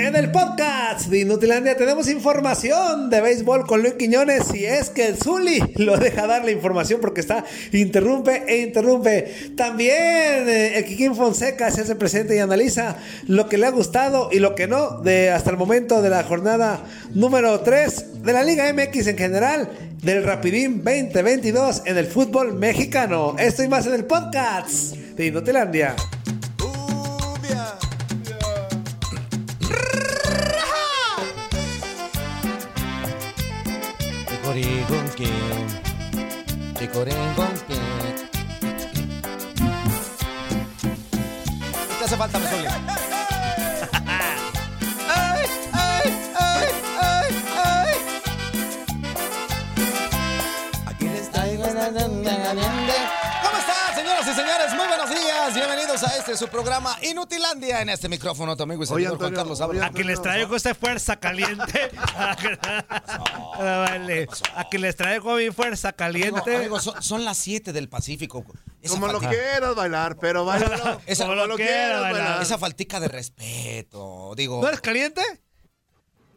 En el podcast de Inutilandia tenemos información de béisbol con Luis Quiñones. Si es que el Zuli lo deja dar la información porque está interrumpe e interrumpe. También eh, el Kikín Fonseca se hace presente y analiza lo que le ha gustado y lo que no de hasta el momento de la jornada número 3 de la Liga MX en general del Rapidín 2022 en el fútbol mexicano. Esto y más en el podcast de Inutilandia. ¿Qué hace falta, Mesoli? Bienvenidos a este su programa Inutilandia. En este micrófono, tu amigo y servidor Juan Carlos Ábrego. A que les traigo esta fuerza caliente. Vale. A que les traigo mi fuerza caliente. amigo, son, son las 7 del Pacífico. Esa Como lo quieras bailar, pero bailalo. Esa- como lo quieras bailar. Esa faltica de respeto. Digo, ¿No eres caliente?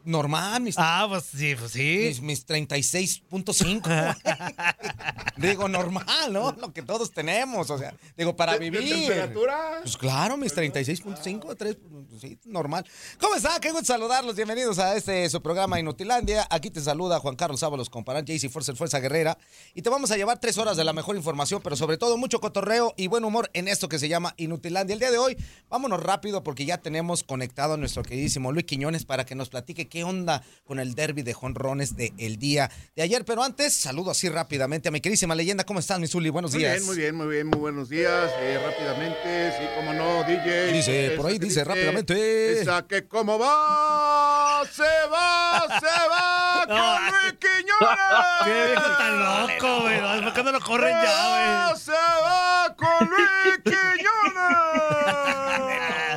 Normal, mis, Ah, pues sí, pues sí. mis, mis 36.5. digo, normal, ¿no? Lo que todos tenemos. O sea, digo, para ¿De- de vivir. temperatura? Pues claro, mis 36.5, 3, pues, sí, normal. ¿Cómo están? Qué gusto saludarlos. Bienvenidos a este su programa Inutilandia. Aquí te saluda Juan Carlos Ábalos, comparan JC Fuerza, Fuerza Guerrera. Y te vamos a llevar tres horas de la mejor información, pero sobre todo mucho cotorreo y buen humor en esto que se llama Inutilandia. El día de hoy, vámonos rápido porque ya tenemos conectado a nuestro queridísimo Luis Quiñones para que nos platique qué onda con el derby de jonrones del día de ayer. Pero antes, saludo así rápidamente a mi queridísima leyenda. ¿Cómo estás, mi Zuli? Buenos Muy días. bien, muy bien, muy bien, muy buenos días. Eh, rápidamente, sí, como no, DJ. Dice, Esa por ahí que dice, rápidamente. Esa que como va, se va, se va con Luis Quiñones. Qué viejo tan loco, güey. No, ¿Por qué no lo corren ya, Se va con Luis güey?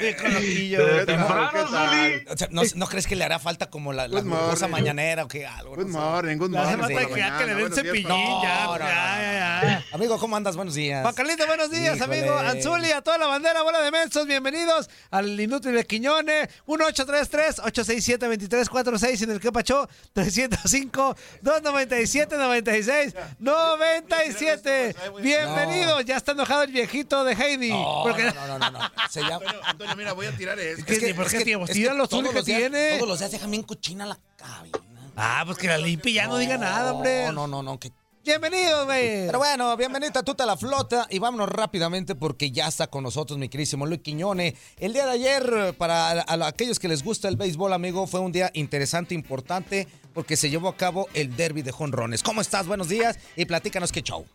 Viejo Quiñones. loquillo. ¿Qué tal? ¿Qué tal? O sea, ¿no, no crees que le hará falta como la, la cosa morning. mañanera o qué? Algo, Good no morning, good Le hace morning. falta que ya que le den cepillín, No, ya, no, no, ya, ya, ya. Amigo, ¿cómo andas? Buenos días. Juan Carlito, buenos días, Híjole. amigo. Anzuli, a toda la bandera, bola de mensos, bienvenidos al Inútil de Quiñones. 1833-867-2346 en el que pachó 305-297-96-97. Bienvenidos, ya está enojado el viejito de Heidi. No, porque... no, no, no, no, no. Se llama... Antonio, Antonio, mira, voy a tirar esto. ¿Qué- por qué, tío? es Tira los todos que días- tiene. Todos los días dejan bien cochina la cabina. Ah, pues que la limpie ya no, diga nada, hombre. No, no, no, no. que- Bienvenidos, güey. Pero bueno, bienvenida a Tuta la Flota y vámonos rápidamente porque ya está con nosotros mi querísimo Luis Quiñone. El día de ayer, para a- a aquellos que les gusta el béisbol, amigo, fue un día interesante, importante, porque se llevó a cabo el derby de jonrones. ¿Cómo estás? Buenos días y platícanos qué show.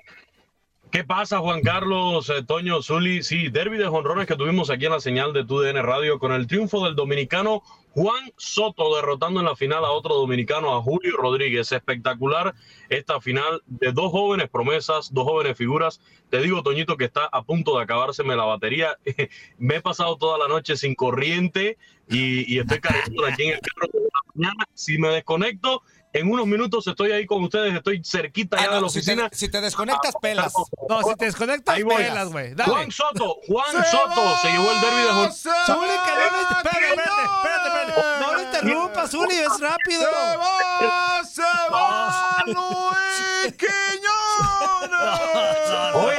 ¿Qué pasa, Juan Carlos, eh, Toño, Zuli? Sí, derby de jonrones que tuvimos aquí en la señal de TUDN Radio con el triunfo del dominicano Juan Soto derrotando en la final a otro dominicano, a Julio Rodríguez. Espectacular esta final de dos jóvenes promesas, dos jóvenes figuras. Te digo, Toñito, que está a punto de acabárseme la batería. Me he pasado toda la noche sin corriente y, estoy cargando aquí en el carro la mañana. Si me desconecto, en unos minutos estoy ahí con ustedes, estoy cerquita ya Ah, de la no, si, oficina. te, si te desconectas, pelas. No, si te desconectas, Ahí voy. pelas, güey. Dale. Juan Soto, Juan Soto se llevó el derby de Jor- Se Zuli, que no va, espérate, espérate, espérate. No lo interrumpas, Zuli, es rápido. Se va, se va Luis Quiñones. Oye,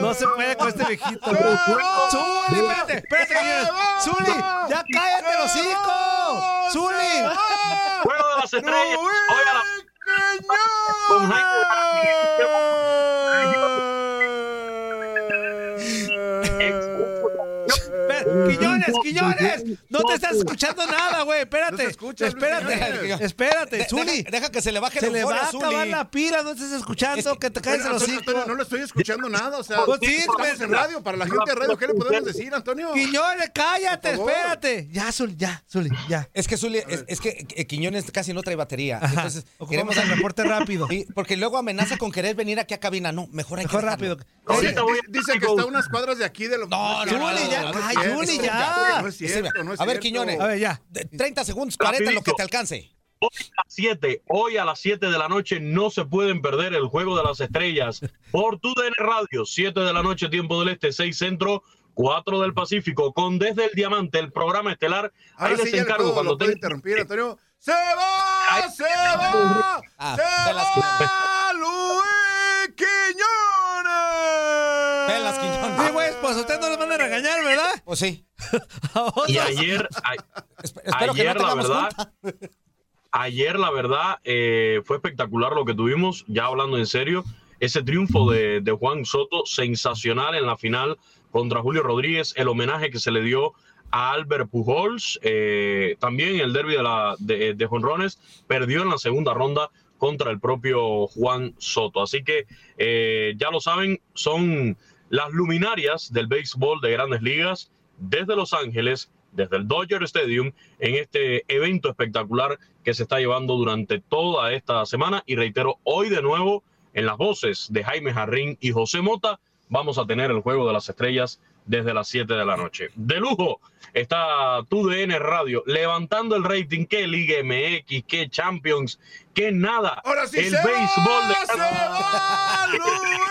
No se puede con este viejito. Zuli, espérate, espérate. Zuli, ya cállate los hijos. Zuli. Juego de las estrellas. La- con Quiñones, Quiñones. No te estás escuchando nada, güey. Espérate. Escucha, espérate. Espérate, De- Zuli. deja, deja que se le baje Se la le va a acabar la pila, no estás escuchando, que te caes los Antonio, hijos. no le estoy escuchando nada, o sea, Pues sí, estamos pues, en radio, para la gente de radio, ¿qué le podemos decir, Antonio? Quiñones, cállate, espérate. Ya, Zuli, ya, Zuli, ya. Es que Zuli, es, es que eh, Quiñones casi no trae batería. Ajá. Entonces, queremos el reporte rápido. Porque luego amenaza con querer venir aquí a cabina. No, mejor hay Mejor que rápido. Ahorita voy a- Dice que está a unas cuadras de aquí de lo No, no, no, ya, no es cierto, no es A ver, cierto. Quiñones. A ver, ya. De- 30 segundos, 40, lo que te alcance. Hoy a las 7, hoy a las 7 de la noche no se pueden perder el juego de las estrellas por TUDN Radio, 7 de la noche tiempo del este, 6 centro, 4 del Pacífico, con Desde el Diamante, el programa estelar. Ahí sí les encargo cuando interrumpir, Antonio. ¡Se va! Ay. ¡Se va! Ah, ¡Se de las va! ¡Luis Quiñones! Pelas, Quiñones. Sí, güey, pues usted no los van a regañar, ¿verdad? Pues sí. Y ayer, a- Esp- espero que no ayer la verdad, ayer la verdad eh, fue espectacular lo que tuvimos, ya hablando en serio, ese triunfo de, de Juan Soto, sensacional en la final contra Julio Rodríguez, el homenaje que se le dio a Albert Pujols, eh, también el derby de, la, de, de Jonrones, perdió en la segunda ronda contra el propio Juan Soto. Así que eh, ya lo saben, son las luminarias del béisbol de grandes ligas desde Los Ángeles, desde el Dodger Stadium, en este evento espectacular que se está llevando durante toda esta semana. Y reitero, hoy de nuevo, en las voces de Jaime Jarrín y José Mota, vamos a tener el Juego de las Estrellas desde las 7 de la noche. De lujo está TUDN Radio levantando el rating. que Liga MX, que Champions, que nada. Ahora sí el se béisbol de se va Luis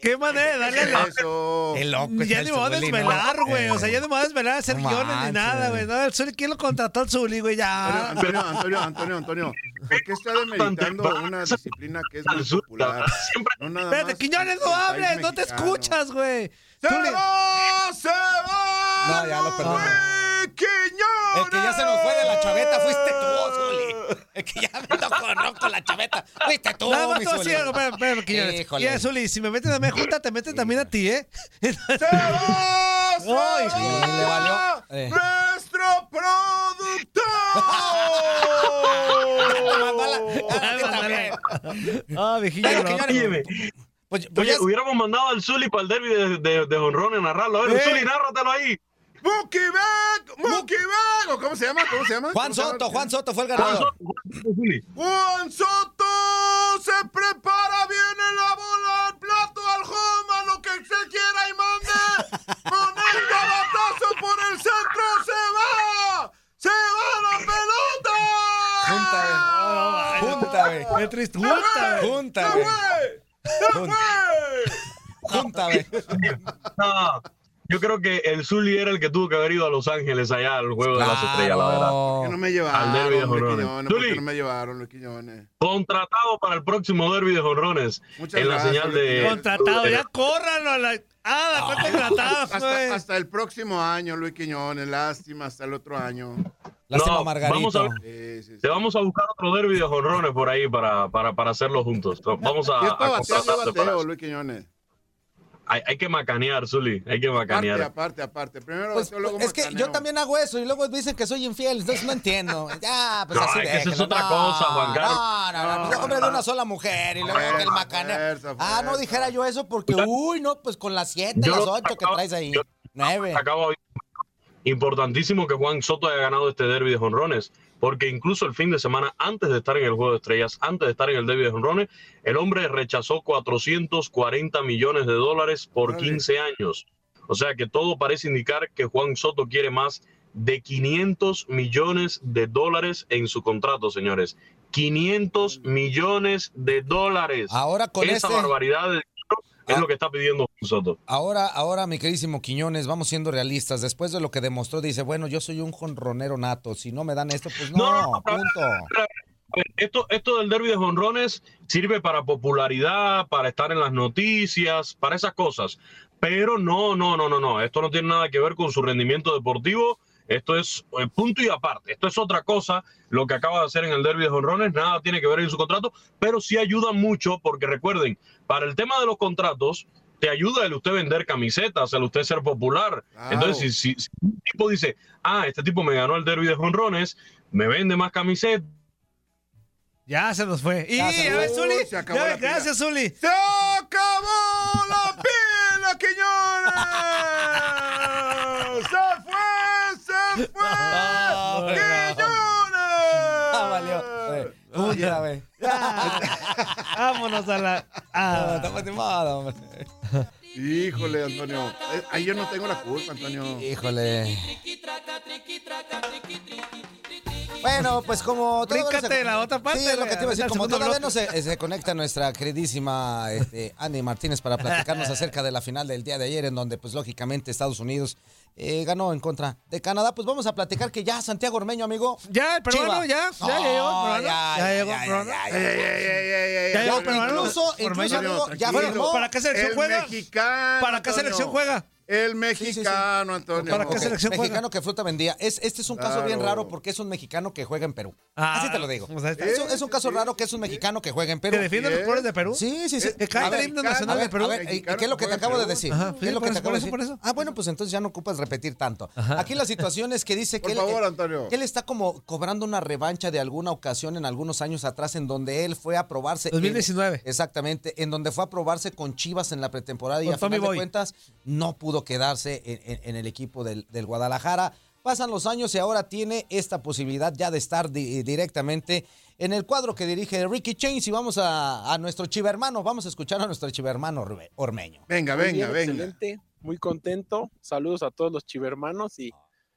¿Qué manera de darle la... Eso. Qué loco. Ya ni me voy a desvelar, güey. O sea, ya no me voy a desvelar a hacer No guiones ni nada, güey. No, el Zuli, ¿quién lo contrató al Zuli, güey? Ya. Antonio, Antonio, Antonio, Antonio, ¿por qué está demeritando una disciplina que es muy popular? No nada Espérate, más Quiñones, no hables, no te escuchas, güey. ¡Se va! ¡Se va! No, ya lo. Quiñones! El que ya se nos fue de la chaveta fuiste tú, Zuli. El que ya me tocó no con la chaveta fuiste tú, Nada más mi tú Zuli. así, espérame, espérame, Quiñones. Híjole. Y Zuli, si me meten a mí junta, te meten también a ti, ¿eh? ¡Se va! ¡Se Ay, sí, le valió. Eh. ¡Nuestro productor! Ah, viejillo, Pero, Pues, pues Oye, ya- hubiéramos mandado al Zuli para el derby de, de, de Jonrón en narrarlo. A ver, Eh. Zuli, nárratelo ahí. ¡Muki Beck! ¡Muki Beck! ¿O ¿Cómo se llama? ¿Cómo se llama? Juan ¿Cómo se llama? Soto, Juan Soto fue el ganador. Juan Soto, se prepara, viene la bola al plato, al home, a lo que se quiera y mande. Con el batazo por el centro, se va. Se va la pelota. Junta, Junta, güey. Qué triste. Junta, güey. Junta, ¡Se fue! ¡Se Junta. fue! Yo creo que el Zuli era el que tuvo que haber ido a Los Ángeles allá al juego de las estrellas, la verdad. ¿Por qué no me Al de llevaron. Quiñones? ¿Por qué Zuli. no me llevaron, Luis Quiñones? Contratado para el próximo derby de jonrones. Muchas en la gracias, señal de. Contratado, ya córranlo a la. Ah, la cuenta contratada, Hasta, hasta el próximo año, Luis Quiñones. Lástima, hasta el otro año. Lástima, No, Margarito. vamos a ver. Sí, sí, sí. Te vamos a buscar otro derby de jonrones por ahí para, para, para hacerlo juntos. Vamos a, a contratarte para bateo, eso. Luis Quiñones. Hay, hay que macanear, Zuli. Hay que Aparte, macanear. aparte, aparte. Primero Pues, luego es que macaneo. yo también hago eso y luego dicen que soy infiel, entonces no entiendo. Ya, pues No, así es que esa es otra No, cosa, Juan Carlos. No, no, no, pues, hombre de una sola mujer y luego que el macaneo. fuerza, Ah, no dijera yo eso porque, uy, no, pues con las siete, Yo las ocho que traes ahí. yo- Nueve. Acabo de- Importantísimo que Juan Soto haya ganado este derby de jonrones, porque incluso el fin de semana, antes de estar en el Juego de Estrellas, antes de estar en el derby de jonrones, el hombre rechazó 440 millones de dólares por Órale. 15 años. O sea que todo parece indicar que Juan Soto quiere más de 500 millones de dólares en su contrato, señores. 500 millones de dólares. Ahora con Esa este- barbaridad de es Ah. lo que está pidiendo Soto. Ahora, ahora, mi queridísimo Quiñones, vamos siendo realistas. Después de lo que demostró, dice, bueno, yo soy un jonronero nato. Si no me dan esto, pues no, No, no, punto. Esto, esto del derby de jonrones sirve para popularidad, para estar en las noticias, para esas cosas. Pero no, no, no, no, no. Esto no tiene nada que ver con su rendimiento deportivo. Esto es eh, punto y aparte. Esto es otra cosa. Lo que acaba de hacer en el derby de jonrones, nada tiene que ver en su contrato, pero sí ayuda mucho porque recuerden, para el tema de los contratos, te ayuda el usted vender camisetas, el usted ser popular. Entonces, si, si- si un tipo dice, ah, este tipo me ganó el derby de jonrones, me vende más camisetas. Ya se nos fue. Y Ya se a ver. Zuli. Se acabó ya, la pila. gracias, Zuli. ¡Se acabó la pila, Quiñones! ¡Se fue! ¡Se fue! Ah, ¡Quiñones! Ah, valió. Eh, Otra vez. Vámonos a la. Ah, a- estamos animados, hombre. Híjole, Antonio. Eh, Ahí yo no tengo la culpa, Antonio. Híjole. Bueno, pues como todavía no Bríncate la otra parte, Sí, es lo que te iba a decir. Como todavía no se, se conecta nuestra queridísima este, Andy Martínez para platicarnos acerca de la final del día de ayer, en donde, pues lógicamente, Estados Unidos eh, ganó en contra de Canadá. Pues vamos a platicar que ya Santiago Ormeño, amigo. Ya, el peruano, Chiva. ya. Ya llegó el peruano. ya, Ya ya, llegó ya, llegó incluso, incluso, amigo, ya firmó. ¿Para qué selección El juega? mexicano. ¿Para qué Antonio. selección juega? El sí, sí. mexicano, Antonio. ¿Para qué selección juega? Mexicano que fruta vendía. Es, este es un caso bien raro porque es un mexicano que juega en Perú. Ah, Así te lo digo. o sea, es, un, es un caso raro que es un mexicano que juega en Perú. ¿Que defiende los colores de Perú? Sí, sí, sí. Que ver, el himno nacional A de ver, Perú. a ver, ¿y Mexicano qué es lo que te acabo de decir? Ajá, ¿Qué es lo que te acabo de por decir? eso, por Ah, bueno, pues entonces ya no ocupas repetir tanto. Aquí la situación es que dice Por que, favor, él, Antonio. que él está como cobrando una revancha de alguna ocasión en algunos años atrás en donde él fue a probarse. en- 2019. exactamente, en donde fue a probarse con Chivas en la pretemporada y a final de cuentas no pudo quedarse en, en- en el equipo del, del Guadalajara. Pasan los años y ahora tiene esta posibilidad ya de estar di- directamente en el cuadro que dirige Ricky Chains y vamos a, a nuestro chiva hermano, vamos a escuchar a nuestro chiva hermano Rube- Ormeño. Venga, Muy venga, bien, venga. Excelente, muy contento. Saludos a todos los chivermanos y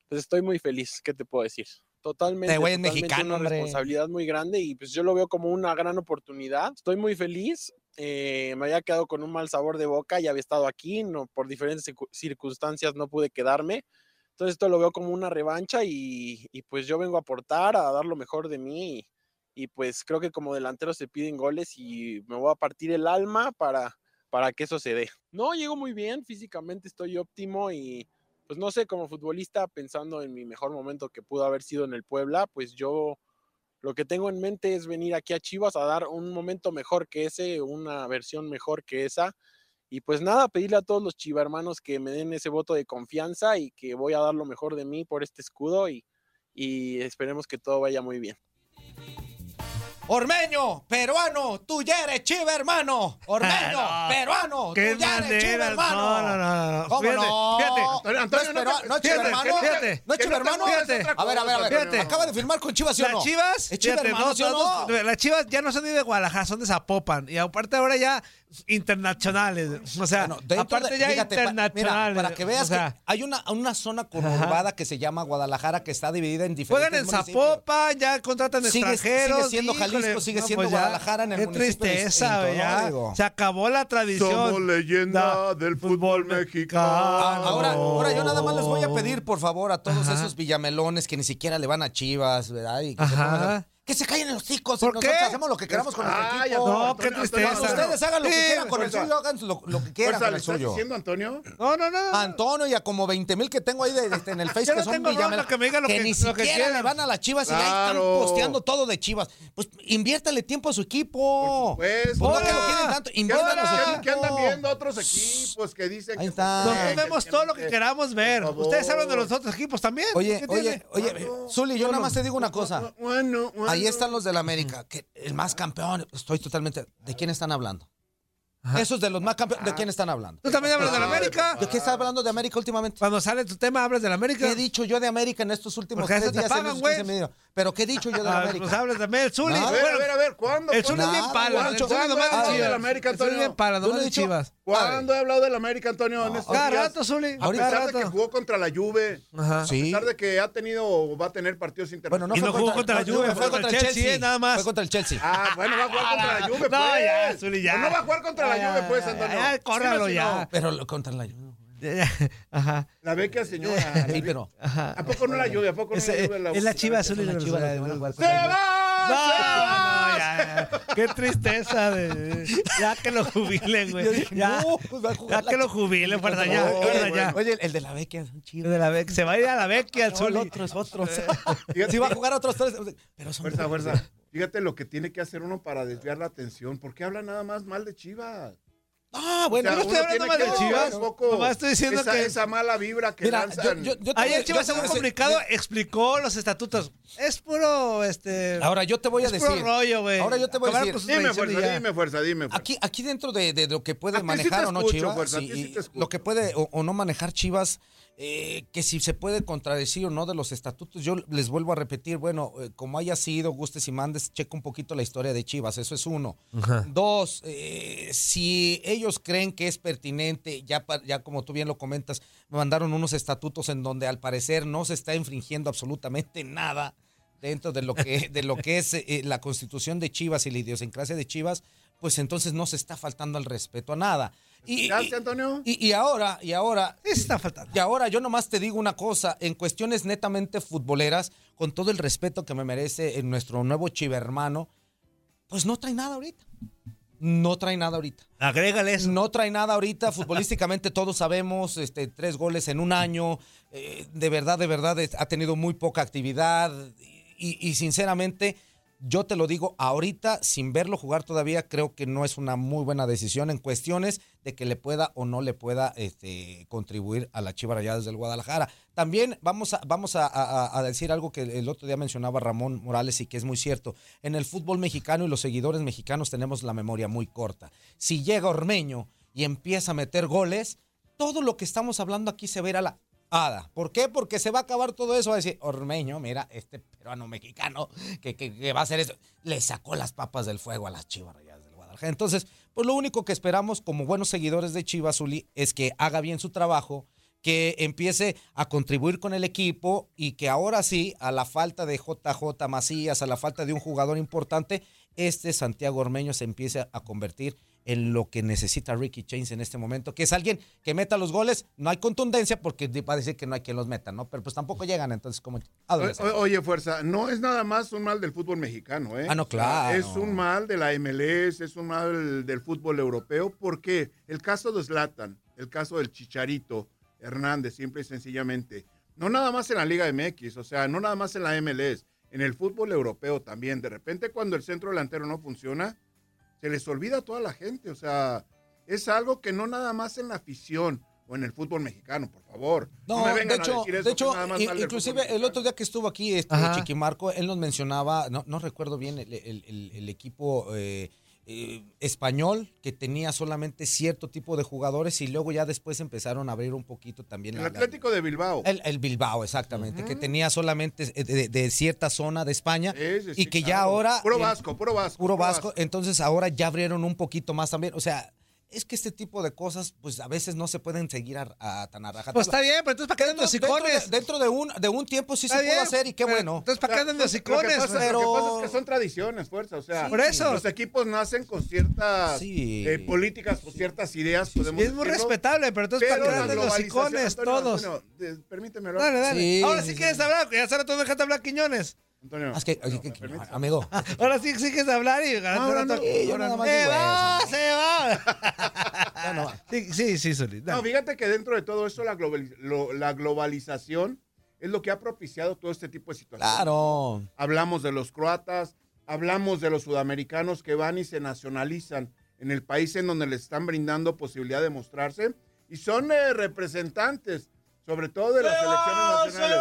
pues estoy muy feliz. ¿Qué te puedo decir? Totalmente. Totalmente mexicano, una hombre. responsabilidad muy grande y pues yo lo veo como una gran oportunidad. Estoy muy feliz. Eh, me había quedado con un mal sabor de boca, ya había estado aquí, no por diferentes circu- circunstancias no pude quedarme. Entonces esto lo veo como una revancha y, y, pues yo vengo a aportar, a dar lo mejor de mí y, y, pues creo que como delantero se piden goles y me voy a partir el alma para, para que eso se dé. No, llego muy bien, físicamente estoy óptimo y pues no sé, como futbolista, pensando en mi mejor momento que pudo haber sido en el Puebla, pues yo lo que tengo en mente es venir aquí a Chivas a dar un momento mejor que ese, una versión mejor que esa. Y pues nada, pedirle a todos los chivarmanos que me den ese voto de confianza y que voy a dar lo mejor de mí por este escudo y, y esperemos que todo vaya muy bien. Ormeño, peruano, tú ya eres chiva, hermano. Ormeño, No. peruano, tú ya eres chiva, hermano. No, no, no, no. ¿Cómo Fíjate, no? fíjate. Antonio, ¿No es, no no chiva, hermano? fíjate. ¿No es chiva, hermano? Fíjate. A ver, a ver, a ver. Fíjate. Acaba de firmar con Chivas, ¿sí o no? Las chivas, ¿Es chiva, fíjate, hermano, no, sí o no, no? las chivas ya no son ni de Guadalajara, son de Zapopan. Y aparte ahora ya internacionales. O sea, Bueno, aparte de- ya fíjate, pa- internacionales. mira, para que veas o sea, que hay una, una zona conurbada que se llama Guadalajara que está dividida en diferentes Juegan en. Zapopan, ya contratan extranjeros. sigue siendo Jalisco, sigue siendo pues ya, Guadalajara en el Qué municipio tristeza, distinto, ya. Se acabó la tradición. Somos leyenda del fútbol mexicano. Ah, ahora, ahora yo nada más les voy a pedir, por favor, a todos esos villamelones que ni siquiera le van a Chivas, ¿verdad? Y que, se, Ajá. Que se callen los chicos. ¿Por nosotros qué? hacemos lo que queramos con nuestro equipo. No, qué tristeza. Ustedes hagan lo que quieran con el suyo, hagan lo, lo que quieran con ¿le el estás suyo. diciendo, Antonio? No, no, no. Antonio y a como 20 mil que tengo ahí de- de- en el Face Yo que no son villamelones. que me digan lo que- ni que siquiera quieran. le van a las Chivas y ahí están posteando todo de Chivas. Pues inviértale tiempo a su equipo. Pues no que lo quieren tanto, ¿Qué inviértale a su equipo. qué andan viendo otros equipos que dicen Ahí que... está. Nosotros vemos todo lo que queramos ver. Ustedes hablan de los otros equipos también. Oye, ¿Qué oye, oye, Zuli, yo nada más te digo una cosa. Bueno, bueno. Ahí están los del América, que el más campeón. Estoy totalmente. ¿De quién están hablando? Esos de los más campeones, ¿de quién están hablando? ¿Tú también hablas de la América? ¿De qué estás hablando de América últimamente? Cuando sale tu tema, hablas de la América. ¿Qué he dicho yo de América en estos últimos Porque tres días? pagan, en esos güey. 15 minutos? ¿Pero qué he dicho yo de la Ah, América? Pues hablas también el Zuli. A ver, Bueno, a ver, a ver, ¿cuándo? el Zuli es bien pala. El. Zuli nomás Ah, de Chivas. América, El Zuli es bien Antonio. pala, nomás de Chivas. ¿Cuándo he hablado del América, Antonio? En estos Cada días? rato, Zuli. A pesar de que jugó contra la Juve, Ajá. a pesar de que ha tenido o va a tener partidos Bueno, internacionales. no Y fue no jugó contra la no, Juve, fue contra el Chelsea. Chelsea, nada más. Fue contra el Chelsea. Ah, bueno, va a jugar contra la Juve, pues. No, ya, Zuli, ya. Pues no va a jugar contra la Ya, Juve, pues, Antonio. ya, córralo ya. no. Pero contra la Juve. Ajá. La beca, señora. Sí, pero. Ajá. ¿A poco no la Juve? ¿A poco no Es, la eh, Juve? es la chiva azul y la la Chivas, Chivas. no van a jugar ¡Se la Juve. va No, no, ya, ya. Qué tristeza. De, ya que lo jubilen, güey. Ya, No, pues va a jugar ya la que lo jubilen, fuerza, ya. No, güey. ya. Oye, el de la Vecchia es un chido. De la Bec- se va a ir a la Vecchia, No, el Zuli. otro es otro. Fíjate Si va a jugar otros tres. Pero son Fuerza, fuerza. Fíjate lo que tiene que hacer uno para desviar la atención. ¿Por qué habla nada más mal de Chivas? Ah, bueno. O sea, no estoy hablando que de Chivas. Nomás estoy diciendo esa, que- esa mala vibra que Mira, yo, lanzan. yo, yo te voy Ayer a- Chivas a decir- comunicado explicó los estatutos. Es puro, este... Ahora yo te voy a es decir. puro rollo, güey. Ahora yo te voy a decir. Dime fuerza, ya. dime fuerza, dime fuerza. Aquí, aquí dentro de, de lo que puede sí manejar o no escucho, Chivas, fuerza, sí, sí lo que puede o, o no manejar Chivas, eh, que si se puede contradecir o no de los estatutos, yo les vuelvo a repetir, bueno, eh, como haya sido, gustes y mandes, checa un poquito la historia de Chivas, eso es uno. Dos, eh, si ellos creen que es pertinente, ya, ya como tú bien lo comentas, me mandaron unos estatutos en donde al parecer no se está infringiendo absolutamente nada dentro de lo que, de lo que es eh, la constitución de Chivas y la idiosincrasia de Chivas, pues entonces no se está faltando al respeto a nada. Y, ¿Escuchaste, y- Antonio? y- y ahora, y ahora, está faltando. y ahora yo nomás te digo una cosa, en cuestiones netamente futboleras, con todo el respeto que me merece en nuestro nuevo chivermano, pues no trae nada ahorita. No trae nada ahorita. Agrégale eso. No trae nada ahorita. Futbolísticamente todos sabemos, este, tres goles en un año. eh, de verdad, de verdad, es- ha tenido muy poca actividad. Y, y sinceramente, yo te lo digo ahorita, sin verlo jugar todavía, creo que no es una muy buena decisión en cuestiones de que le pueda o no le pueda este, contribuir a la Chiva Rayadas del Guadalajara. También vamos, a, decir algo que el otro día mencionaba Ramón Morales y que es muy cierto. En el fútbol mexicano y los seguidores mexicanos tenemos la memoria muy corta. Si llega Ormeño y empieza a meter goles, todo lo que estamos hablando aquí se verá la ¿Por qué? Porque se va a acabar todo eso. Va a decir, Ormeño, mira, este peruano mexicano que, que- va a hacer eso. Le sacó las papas del fuego a las chivas rayadas del Guadalajara. Entonces, pues lo único que esperamos como buenos seguidores de Chivas, Zuli, es que haga bien su trabajo, que empiece a contribuir con el equipo y que ahora sí, a la falta de JJ Macías, a la falta de un jugador importante, este Santiago Ormeño se empiece a convertir en lo que necesita Ricky Chains en este momento, que es alguien que meta los goles, no hay contundencia porque va a decir que no hay quien los meta, ¿no? Pero pues tampoco llegan, entonces como... ¿a dónde O- se- o- oye, fuerza, no es nada más un mal del fútbol mexicano, ¿eh? Ah, no, claro. Es un mal de la MLS, es un mal del fútbol europeo, porque el caso de Zlatan, el caso del Chicharito Hernández, simple y sencillamente, no nada más en la Liga MX, o sea, no nada más en la MLS, en el fútbol europeo también. De repente, cuando el centro delantero no funciona, se les olvida a toda la gente, o sea, es algo que no nada más en la afición o en el fútbol mexicano, por favor. No, me de vengan a hecho, decir eso, de que hecho inclusive el otro día que estuvo aquí este. Chiquimarco, él nos mencionaba, no, no recuerdo bien el, el- el- el equipo eh, eh, español que tenía solamente cierto tipo de jugadores y luego ya después empezaron a abrir un poquito también El la- la- Atlético de Bilbao. el, el Bilbao, exactamente, que tenía solamente de, de- de cierta zona de España Sí, sí, y sí, que ya claro. ahora... Puro vasco, puro vasco. puro vasco, entonces ahora ya abrieron un poquito más también, o sea... Es que este tipo de cosas, pues a veces no se pueden seguir a, a tan a rajatabla. Pues está bien, pero entonces ¿para qué andan Dentro, los dentro de, icones? dentro de un, de un tiempo sí Está se puede hacer y qué pero bueno. Entonces ¿para qué andan los Lo que, icones? pasa, pero- lo que pasa es que son tradiciones, fuerza. O sea, Por eso. los equipos nacen con ciertas Sí. eh, políticas, con ciertas ideas. podemos Y es muy decirlo, respetable, pero entonces Pero ¿para qué andan los globalización, icones Antonio, todos? De- permíteme hablar. Dale, dale. Sí, Ahora sí, sí, sí. quieres hablar, ya hace rato dejaste hablar Quiñones. Antonio, Ah, es que, amigo, Ahora sí sigues hablar y Ahora no, sí, yo nada más Se va, eso. se va. Sí, sí, sí, dale. No, fíjate que dentro de todo eso, la, globali- lo- la globalización es lo que ha propiciado todo este tipo de situaciones. claro. Hablamos de los croatas, hablamos de los sudamericanos que van y se nacionalizan en el país en donde les están brindando posibilidad de mostrarse y son eh, representantes, sobre todo de las selecciones nacionales.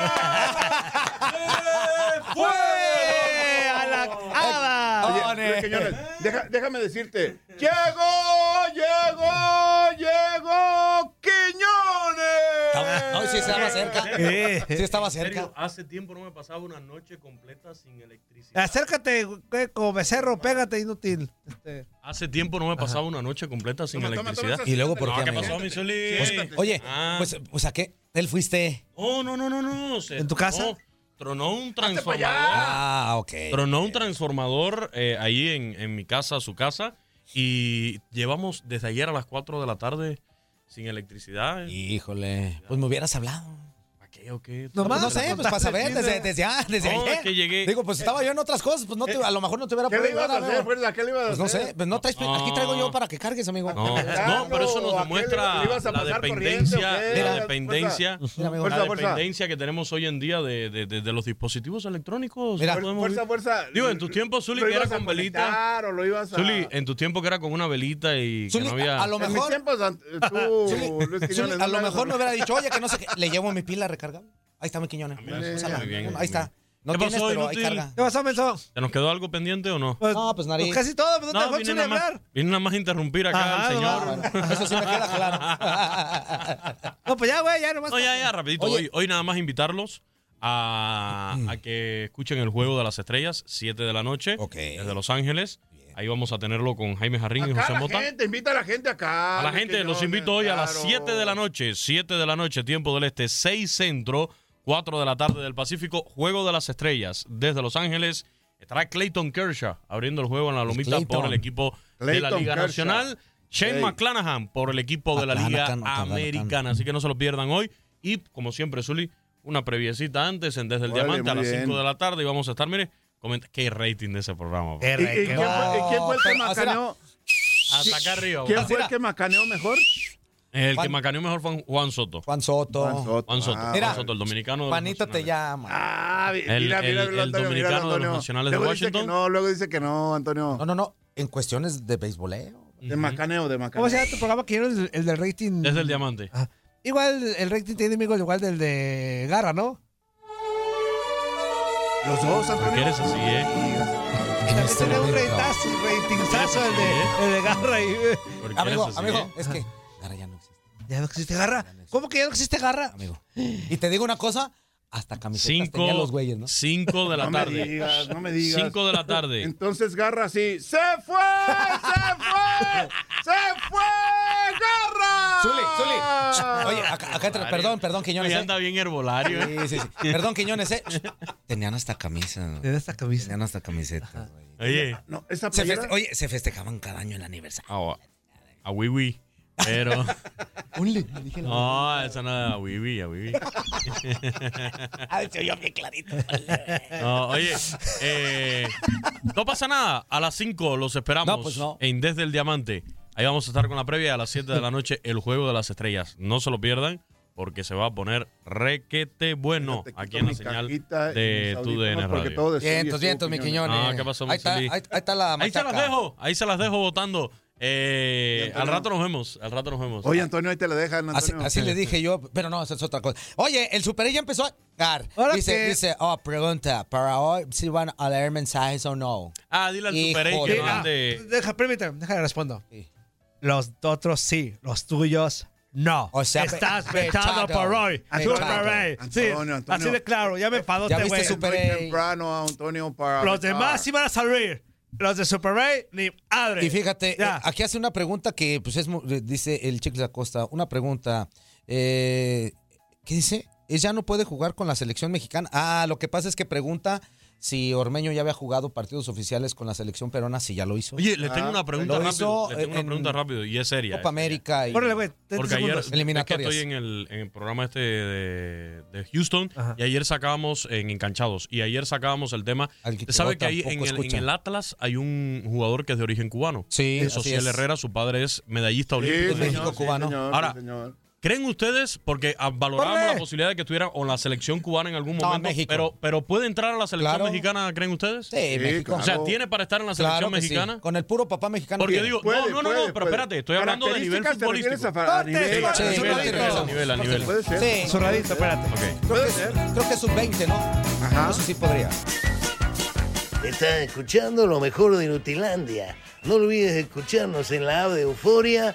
¡Fue a la cava! Oye, Luis Quiñones, deja- déjame decirte, llegó, llegó, llegó Quiñones. No, sí estaba cerca. Eh, Sí estaba cerca. hace tiempo no me pasaba una noche completa sin electricidad. Acércate, güey, como becerro, pégate, inútil. Este, Hace tiempo no me pasaba una noche completa sin Toma, toma, electricidad. toma, Y luego, ¿por No, qué, ¿qué pasó, mi? Pues, oye, Ah. pues, pues a qué? Él fuiste. Oh, no, no, no, no. se ¿En tu casa? tronó- Tronó un transformador. Ah, ok. Tronó un transformador eh, ahí en, en mi casa, su casa. Y llevamos desde ayer a las 4 de la tarde sin electricidad. Híjole, pues me hubieras hablado. ¿Para qué o qué? No, pues sé, pues contar para saber desde, desde, ah, desde ayer. es que llegué- Digo, pues estaba yo en otras cosas, pues no te- a lo mejor no te hubiera ¿Qué le podido ibas a ayudar, hacer, amigo. Fuerza? ¿Qué le ibas a Pues no sé, pues no traes, aquí traigo yo para que cargues, amigo. No, Claro, no, pero eso ¿a nos demuestra la dependencia, la dependencia. Fuerza, la fuerza. dependencia que tenemos hoy en día de, de- de- de los dispositivos electrónicos. Mira, Fuerza, fuerza. Digo, en tus tiempos, Zuli, ¿Lo que era con velita. conectar o lo ibas a... Zuli, en tu tiempo que era con una velita y que no había... a lo En mis mejor, tiempos, tú, Luis Quiñones, a no lo me mejor me hubiera dicho, oye, que no sé qué, le llevo mi pila Ahí está mi Quiñones. Úsala. muy bien, Ahí muy está. No ¿Qué tienes, pasó, pero ahí inútil? carga. ¿Qué pasó, menso? ¿Te nos quedó algo pendiente o no? Pues, No, pues nariz. pues casi todo, pues no, te dejó vine nada, más, hablar. vine nada más a interrumpir acá Ajá, al señor. Bueno, eso sí me queda claro. No, pues ya, güey, ya nomás. No, ya, ya, rapidito. Oye. Hoy, hoy nada más invitarlos a, a que escuchen el Juego de las Estrellas, 7 de la noche, Ok. desde Los Ángeles. Ahí vamos a tenerlo con Jaime Jarrín y José la Mota. gente, invita a la gente acá. A la gente los invito hoy a las claro. 7 de la noche, 7 de la noche, tiempo del este, 6 centro, 4 de la tarde del Pacífico, Juego de las Estrellas. Desde Los Ángeles estará Clayton Kershaw abriendo el juego en la lomita Clayton. por el equipo de la Liga Kershaw. Nacional. Shane. McClanahan por el equipo de la Liga. Americana. Así que no se lo pierdan hoy. Y como siempre, Zuli, una previecita antes en Desde el Diamante a las bien. 5 de la tarde. Y vamos a estar, mire, comenta qué rating de ese programa. ¿Y, y quién, fue, y quién fue el que macaneó? Hasta acá arriba. ¿Quién fue el que macaneó mejor? El que Juan- macaneó mejor fue Juan Soto. Juan Soto. Juan Soto. Juan Soto, Ah, Juan Soto, el dominicano. de los Juanito te llama. Ah, mira, El- mira, el- mira, el mira, dominicano de los. Nacionales de luego que Washington. no, luego dice que no, Antonio. No, no, no. En cuestiones de béisboleo. De macaneo, de macaneo. ¿Cómo se llama tu programa que el, el del rating? Desde el diamante. Ah, igual el rating tiene amigos igual del de Garra, ¿no? Los dos, ¿Por Antonio. qué eres así, eh? También Este tiene un momento. raitazo, ratingzazo el de, el de Garra. Y, ¿Por qué Amigo, amigo, eh? es que ahora ya no existe, ¿Ya no existe Garra? ¿Cómo que ya no existe Garra? amigo. Y te digo una cosa, hasta camisetas Cinco, tenían los güeyes, ¿no? cinco de la No me tarde. digas, no me digas. Cinco de la tarde. Entonces Garra así. ¡Se fue! ¡Se fue! ¡Se fue! ¡Garra! Zuli, Zuli. Oye, acá, acá perdón, perdón, Quiñones. Hoy ¿eh? anda bien herbolario. eh. Sí, sí, sí. Perdón, Quiñones, ¿eh? Tenían hasta camisas. En esta camisa. Tenían hasta camisetas. güey. Oye, No, esa Se feste- Oye, se festejaban cada año el aniversario. a, a Wiwi. Pero. Dije la- No, esa no es a Wiwi, a Wiwi. Ay, se oyó bien clarito. No, oye, eh, no pasa nada. A las 5 los esperamos No, pues no. en Desde el Diamante. Ahí vamos a estar con la previa a las 7 de la noche, el juego de las estrellas. No se lo pierdan porque se va a poner requete bueno aquí en la señal de tu DN Radio. su vientos, mi. Quiñones. Ah, ¿qué pasó, ahí está, ahí, ahí está la Ahí se las machaca. dejo, ahí se las dejo votando. Eh, al rato nos vemos, al rato nos vemos. Oye, Antonio, ahí te la dejan, Así, Antonio. así le dije yo, pero no, eso es otra cosa. Oye, el Super ya empezó a cagar. Ahora Dice, que- dice, oh, pregunta, ¿para hoy si van a leer mensajes o no? ah, dile al Super que no Ah, ande. deja, permíteme, déjale respondo. Sí. Los otros sí, los tuyos no. O sea, Estás vetado por hoy. Super. Sí, Antonio, Antonio. así de claro, ya me enfadó este güey. Muy A. temprano, Antonio, para Los vetar. demás sí van a salir. Los de Super A, ni madre. Y fíjate, Ya. eh, aquí hace una pregunta que, pues, es, eh, dice el Chicles Acosta, una pregunta, eh, ¿qué dice? Él ya no puede jugar con la selección mexicana. Ah, lo que pasa es que pregunta si Ormeño ya había jugado partidos oficiales con la selección peruana, si ya lo hizo. Oye, le tengo una pregunta Lo rápido. hizo Le tengo una pregunta rápido y es seria. Copa. América y... Güey, 30 Porque ayer es que estoy en el, en el programa este de, de Houston Ajá. y ayer sacábamos en Encanchados y ayer sacábamos el tema. Usted sabe que ahí en el, en escucha. el Atlas hay un jugador que es de origen cubano. Sí, Es así Social es. Herrera, su padre es medallista Sí, olímpico. de México señor, sí, cubano. señor, Ahora, sí, señor. ¿Creen ustedes, porque ah, valorábamos ¡Corre! la posibilidad de que estuviera con la selección cubana en algún No, momento, México. pero, pero puede entrar a la selección Claro. mexicana, ¿creen ustedes? Sí, México. O sea. ¿tiene para estar en la selección Claro sí. mexicana? Con el puro papá mexicano. Porque digo, Puede, no, no, no, puede, no, pero espérate, estoy hablando de nivel Características, ¿te refieres futbolístico. a- a nivel? corte, Sí, A sí, nivel, sí, a sí, sí. nivel, a nivel. Puede ser. Sí, Zurradito, espérate. Creo, Puede que, ser. creo que es un 20, ¿no? Ajá. Eso sí podría. Estás escuchando lo mejor de Nutilandia. No olvides escucharnos en la app de Euforia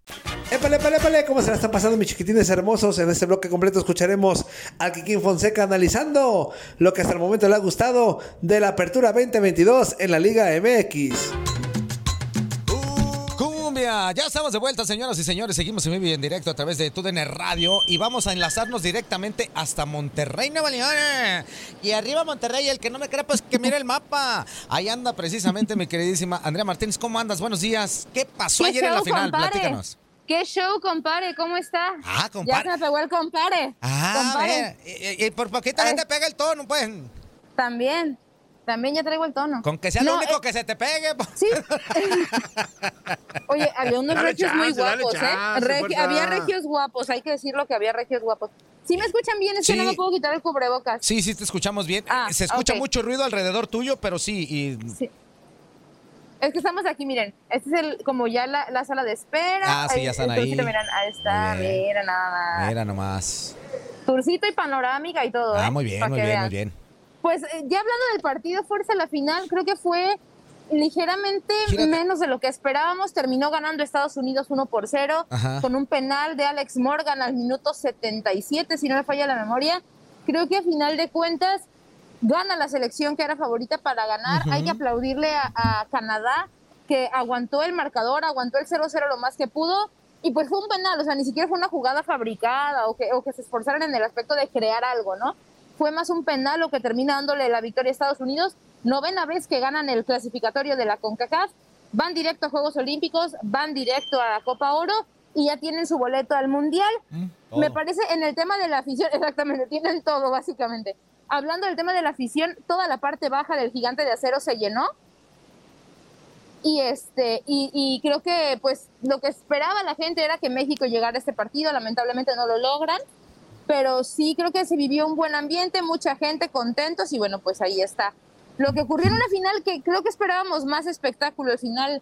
Épale, épale, épale, ¿cómo se la están pasando mis chiquitines hermosos? En este bloque completo escucharemos al Kikín Fonseca analizando lo que hasta el momento le ha gustado de la apertura 2022 en la Liga MX. Ya estamos de vuelta, señoras y señores. Seguimos en vivo y en directo a través de TUDN Radio y vamos a enlazarnos directamente hasta Monterrey, Nuevo León. Y arriba Monterrey, el que no me crea, pues que mire el mapa. Ahí anda precisamente mi queridísima Andrea Martínez. ¿Cómo andas? Buenos días. ¿Qué pasó ¿Qué ayer en la final? compadre? Platícanos. ¿Qué show, compare? ¿Cómo está? Ah, Ya compadre. se me pegó el compare. Ah, Compare. y, y- y por poquito ya te pega el tono, pues. También. También ya traigo el tono. Con que sea No, lo único eh, que se te pegue. pues. Sí. Oye, había unos Dale regios muy chance, guapos, ¿eh? Regi- había regios guapos, hay que decirlo que había regios guapos. Si me escuchan bien, es Sí. que no me puedo quitar el cubrebocas. Sí, sí, te escuchamos bien. Ah, se escucha mucho ruido alrededor tuyo, pero sí. Y... Sí. Es que estamos aquí, miren. Este es el, como ya la, la sala de espera. Ah, sí, ya Ahí- están turcito, ahí. Miren, ahí está, mira nada más. Mira nomás. Turcito y panorámica y todo. Ah, ¿eh? muy bien, muy bien, vean. muy bien. Pues eh, ya hablando del partido Fuerza la final, creo que fue ligeramente Gírate. menos de lo que esperábamos. Terminó ganando Estados Unidos 1 por 0 Ajá. con un penal de Alex Morgan al minuto 77, si no me falla la memoria. Creo que a final de cuentas gana la selección que era favorita para ganar. Hay que aplaudirle a, a Canadá que aguantó el marcador, aguantó el 0-0 lo más que pudo. Y pues fue un penal, o sea, ni siquiera fue una jugada fabricada o que, o que se esforzaran en el aspecto de crear algo, ¿no? Fue más un penal lo que termina dándole la victoria a Estados Unidos. Novena vez que ganan el clasificatorio de la CONCACAF. Van directo a Juegos Olímpicos, van directo a la Copa Oro y ya tienen su boleto al Mundial. Me todo. parece en el tema de la afición, exactamente, tienen todo básicamente. Hablando del tema de la afición, toda la parte baja del gigante de acero se llenó. Y este, y, y creo que pues lo que esperaba la gente era que México llegara a este partido, lamentablemente no lo logran, pero sí creo que se vivió un buen ambiente, mucha gente contentos y bueno, pues ahí está. Lo que ocurrió en una final que creo que esperábamos más espectáculo, al final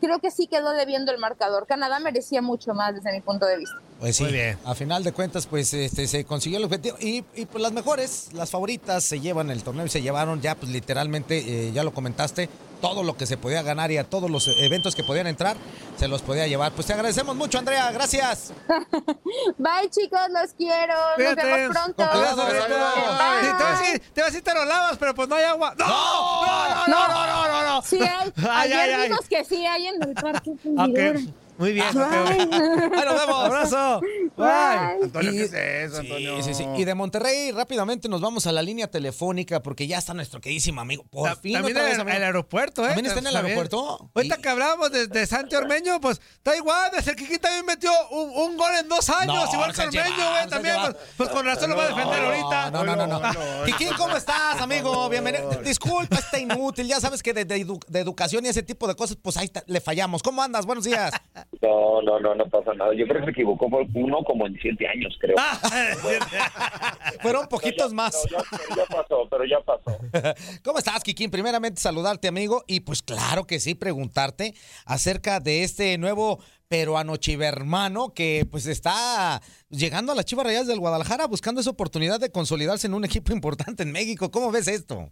creo que sí quedó debiendo el marcador. Canadá merecía mucho más desde mi punto de vista. Pues sí, Muy bien. a final de cuentas, pues este, se consiguió el objetivo. Y, y, pues las mejores, las favoritas, se llevan el torneo y se llevaron ya, pues literalmente, eh, ya lo comentaste, todo lo que se podía ganar y a todos los eventos que podían entrar, se los podía llevar. Pues te agradecemos mucho, Andrea, gracias. Bye chicos, los quiero. Nos vemos pronto. Con cuidado. Bye. Te vas a decir, te vas a decir te lo lavas, pero pues no hay agua. ¡No! ¡No, no, no, no, no, no! no. Sí hay. Ay, Ayer ay, ay. vimos que sí hay en el parque. muy bien. Ahí nos vemos. Abrazo. Bye. Bye. Antonio, Y- ¿qué es eso, Sí, Antonio? sí, sí. Y de Monterrey rápidamente nos vamos a la línea telefónica porque ya está nuestro queridísimo amigo. Por Ta- fin También otra en vez, el, aeropuerto, ¿eh? ¿También está en el aeropuerto? Ahorita Y- que hablábamos de, de Santi Ormeño, pues está igual. Desde el Kiki también metió un, un gol en dos años, No, igual que Ormeño, güey. También, pues, pues con razón lo va a defender ahorita. No, no, no, no. No, no, Kikín, ¿cómo estás, amigo? Bienvenido. Disculpa, está inútil. Ya sabes que de, de edu- de educación y ese tipo de cosas, pues ahí está- le fallamos. ¿Cómo andas? Buenos días. No, no, no, no pasa nada. Yo creo que se equivocó fue uno como en siete años, creo. Ah, Fueron poquitos más. Pero ya, pasó, pero ya pasó. ¿Cómo estás, Kikín? Primeramente, saludarte, amigo. Y pues claro que sí, preguntarte acerca de este nuevo peruano chivermano que pues está llegando a las Chivas Rayadas del Guadalajara buscando esa oportunidad de consolidarse en un equipo importante en México. ¿Cómo ves esto?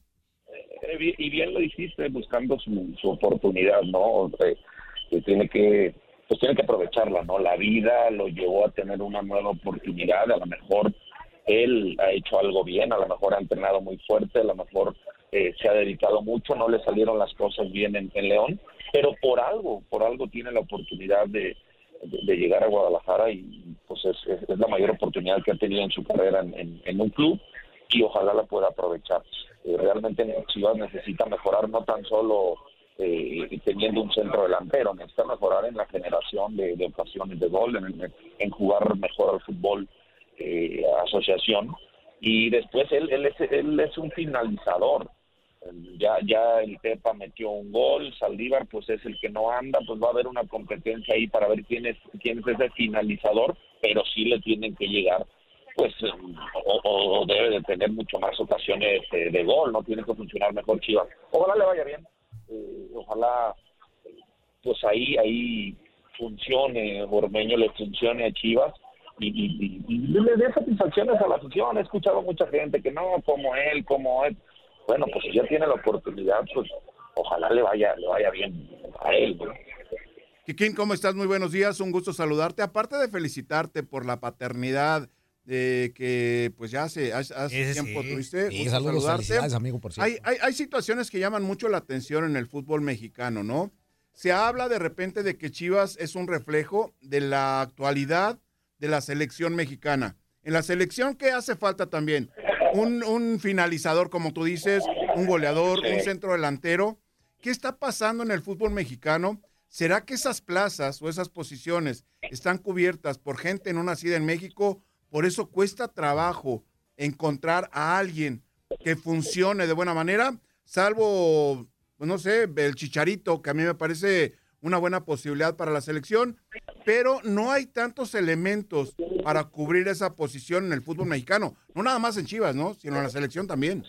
Eh, bi- Y bien lo hiciste buscando su, su oportunidad, ¿no? Eh, que tiene que pues tiene que aprovecharla, ¿no? La vida lo llevó a tener una nueva oportunidad, a lo mejor él ha hecho algo bien, a lo mejor ha entrenado muy fuerte, a lo mejor eh, se ha dedicado mucho, no le salieron las cosas bien en, en León, pero por algo, por algo tiene la oportunidad de, llegar a Guadalajara y pues es, la mayor oportunidad que ha tenido en su carrera en un club y ojalá la pueda aprovechar. Eh, realmente Chivas necesita mejorar no tan solo eh, teniendo un centro delantero, necesita mejorar en la generación de, de ocasiones de gol, en, jugar mejor al fútbol eh, asociación y después él, él, es, él es un finalizador. Ya, ya el Tepa metió un gol, Saldívar pues es el que no anda, pues va a haber una competencia ahí para ver quién es, quién es ese finalizador, pero sí le tienen que llegar pues o, debe de tener mucho más ocasiones eh, de gol, no tiene que funcionar mejor Chivas. Ojalá le vaya bien, eh, ojalá pues ahí ahí funcione, Ormeño le funcione a Chivas y, le dé satisfacciones a la afición. He escuchado mucha gente que no, como él, como él. Bueno, pues si ya tiene la oportunidad, pues ojalá le vaya, le vaya bien a él. ¿no? Kikín, ¿cómo estás? Muy buenos días, un gusto saludarte. Aparte de felicitarte por la paternidad eh, que pues ya hace, hace, Ese tiempo sí. tuviste. Sí, gusto saludos, saludarte. felicidades, amigo, por cierto. Hay, hay, hay situaciones que llaman mucho la atención en el fútbol mexicano, ¿no? Se habla de repente de que Chivas es un reflejo de la actualidad de la selección mexicana. En la selección, ¿qué hace falta también? Un, un finalizador, como tú dices, un goleador, un centro delantero. ¿Qué está pasando en el fútbol mexicano? ¿Será que esas plazas o esas posiciones están cubiertas por gente no nacida en México? Por eso cuesta trabajo encontrar a alguien que funcione de buena manera, salvo, pues, no sé, el chicharito, que a mí me parece una buena posibilidad para la selección, pero no hay tantos elementos para cubrir esa posición en el fútbol mexicano. No nada más en Chivas, ¿no? Sino en la selección también.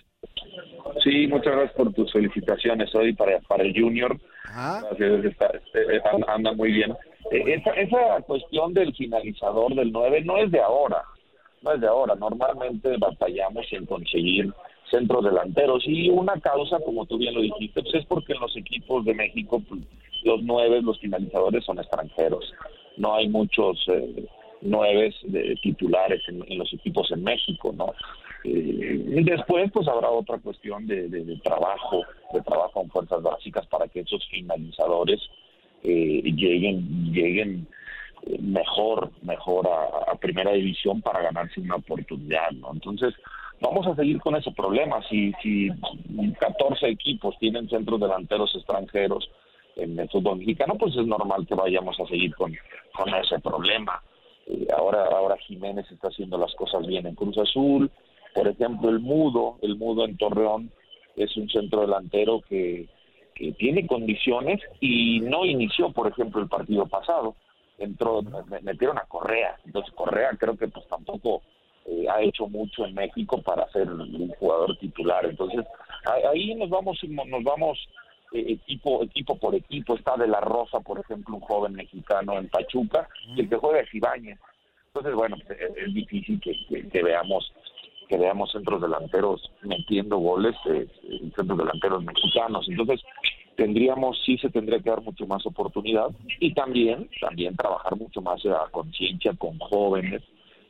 Sí, muchas gracias por tus felicitaciones hoy para, para el Junior. Gracias, está- este, anda- anda muy bien. Eh, Esa, esa cuestión del finalizador del 9 no es de ahora, no es de ahora. Normalmente batallamos en conseguir centros delanteros y una causa, como tú bien lo dijiste, pues es porque en los equipos de México pues, los nueve, los finalizadores son extranjeros. No hay muchos eh, nueves de titulares en, en los equipos en México, ¿no? Eh, después pues habrá otra cuestión de, de- de trabajo, de trabajo en fuerzas básicas para que esos finalizadores eh, lleguen, lleguen eh, mejor, mejor a, primera división para ganarse una oportunidad, ¿no? Entonces, vamos a seguir con ese problema. Si, si 14 equipos tienen centros delanteros extranjeros en el fútbol mexicano, pues es normal que vayamos a seguir con, con ese problema. Eh, ahora, ahora Jiménez está haciendo las cosas bien en Cruz Azul. Por ejemplo, el Mudo, el Mudo en Torreón es un centro delantero que, que tiene condiciones y no inició, por ejemplo, el partido pasado. Entró, me- metieron a Correa. Entonces Correa creo que pues tampoco eh, ha hecho mucho en México para ser un jugador titular. Entonces ahí nos vamos, nos vamos eh, equipo equipo por equipo. Está de la Rosa, por ejemplo, un joven mexicano en Pachuca, y el que juega es Ibáñez. Entonces, bueno, pues, es, es difícil que veamos que veamos centros delanteros metiendo goles, eh, centros delanteros mexicanos. Entonces, tendríamos, sí se tendría que dar mucho más oportunidad y también, también trabajar mucho más a conciencia con jóvenes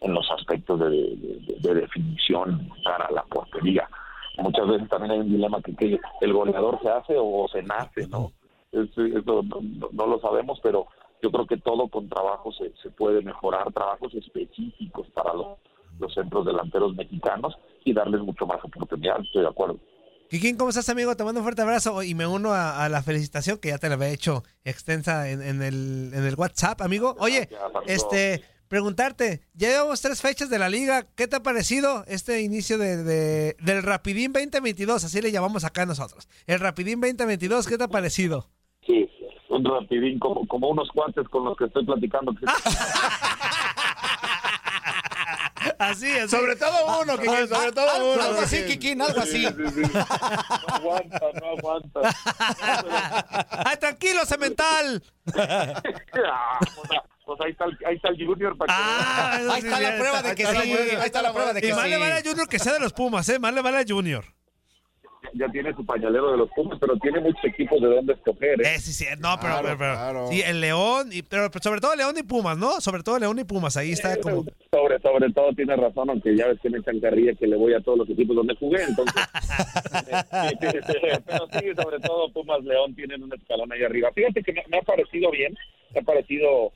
en los aspectos de, de- de definición para la portería. Muchas veces también hay un dilema que, el goleador se hace o se nace, no, no- no lo sabemos, pero yo creo que todo con trabajo se, se puede mejorar, trabajos específicos para los, los centros delanteros mexicanos y darles mucho más oportunidad, estoy de acuerdo. Kikín, ¿cómo estás, amigo? Te mando un fuerte abrazo y me uno a, a la felicitación que ya te la había hecho extensa en, en el, en el WhatsApp, amigo. Oye, este, preguntarte, ya llevamos tres fechas de la liga. ¿Qué te ha parecido este inicio de, de- del Rapidín 2022? Así le llamamos acá nosotros. El Rapidín 2022, ¿qué te ha parecido? Sí, un rapidín como, como unos cuates con los que estoy platicando. Así es. Sobre todo uno, Kikín, sobre todo Algo- uno. algo así, Kikín. Algo así. Sí, sí, sí. No aguanta, no aguanta. ¡Ay, tranquilo, cemental! Ah, pues, ah, pues ahí está el, ahí está el Junior para que Ah, Ahí está la prueba de que Ahí está sí, la prueba. ahí está la prueba de Y que más sí. le vale a Junior que sea de los Pumas, ¿eh? Más le vale a Junior. Ya tiene su pañalero de los Pumas, pero tiene muchos equipos de dónde escoger. ¿eh? Eh, sí, sí, no, pero, Claro, pero- pero- claro. sí, el León, y, pero sobre todo León y Pumas, ¿no? Sobre todo León y Pumas, ahí está como... Sobre, sobre todo tiene razón, aunque ya ves que me echan carrilla que le voy a todos los equipos donde jugué, entonces. pero sí, sobre todo Pumas León tienen un escalón ahí arriba. Fíjate que me, me ha parecido bien, me ha parecido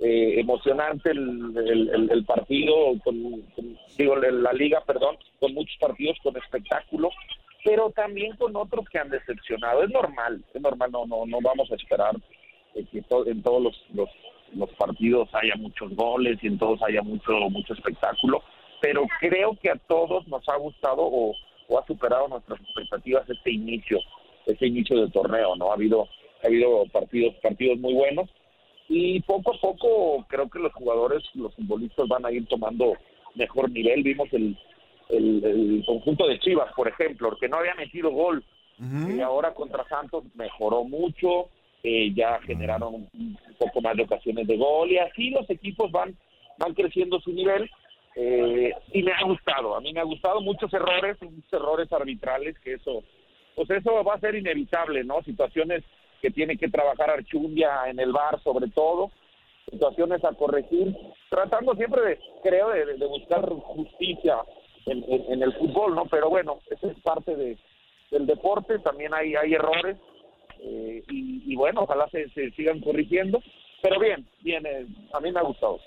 eh, emocionante el, el- el- el partido, con, con- digo, la liga, perdón, con muchos partidos con espectáculo, pero también con otros que han decepcionado. Es normal, es normal, no, no, no vamos a esperar eh, que en todos los, los, partidos haya muchos goles y en todos haya mucho, mucho espectáculo, pero creo que a todos nos ha gustado o ha superado nuestras expectativas este inicio, este inicio del torneo, ¿no? Ha habido, ha habido partidos, partidos muy buenos y poco a poco creo que los jugadores, los futbolistas van a ir tomando mejor nivel. Vimos el, el, el conjunto de Chivas, por ejemplo, que no había metido gol y ahora contra Santos mejoró mucho, eh, ya generaron un, un poco más de ocasiones de gol y así los equipos van, van creciendo su nivel. eh, y me ha gustado, a mí me ha gustado muchos errores, muchos errores arbitrales, que eso, pues eso va a ser inevitable, ¿no? Situaciones que tiene que trabajar Archundia en el bar sobre todo, situaciones a corregir, tratando siempre de, creo, de, de buscar justicia en, en- en el fútbol, ¿no? Pero bueno, eso es parte de, del deporte, también hay, hay errores, eh, y, y bueno, ojalá se, se sigan corrigiendo, pero bien, bien, eh, a mí me ha gustado.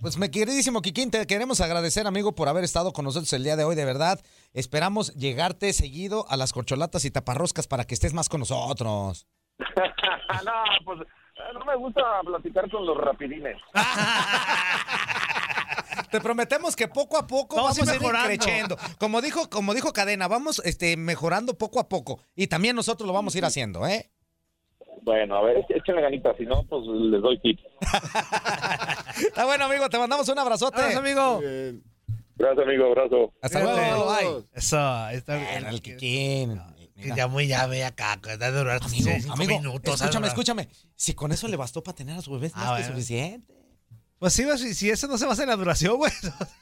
Pues mi queridísimo Kikín, te queremos agradecer, amigo, por haber estado con nosotros el día de hoy, de verdad. Esperamos llegarte seguido a las corcholatas y taparroscas para que estés más con nosotros. no, pues eh, no me gusta platicar con los rapidines. Te prometemos que poco a poco Vamos vamos, a ir creciendo. Como dijo, como dijo Cadena, vamos este, mejorando poco a poco. Y también nosotros lo vamos a ir haciendo, ¿eh? Bueno, a ver, échenle ganitas, si no, pues les doy tips. Está bueno, amigo, te mandamos un abrazote. Abrazo, amigo. Gracias, amigo, abrazo. Hasta luego, bye. Eso, está bien. El Kikín. Ya muy llave acá, que da de durar Amigo, cinco amigo, minutos. escúchame, escúchame. Si con eso le bastó para tener a su bebé, es Ah, más que suficiente. Pues sí, si, si eso no se basa en la duración, güey.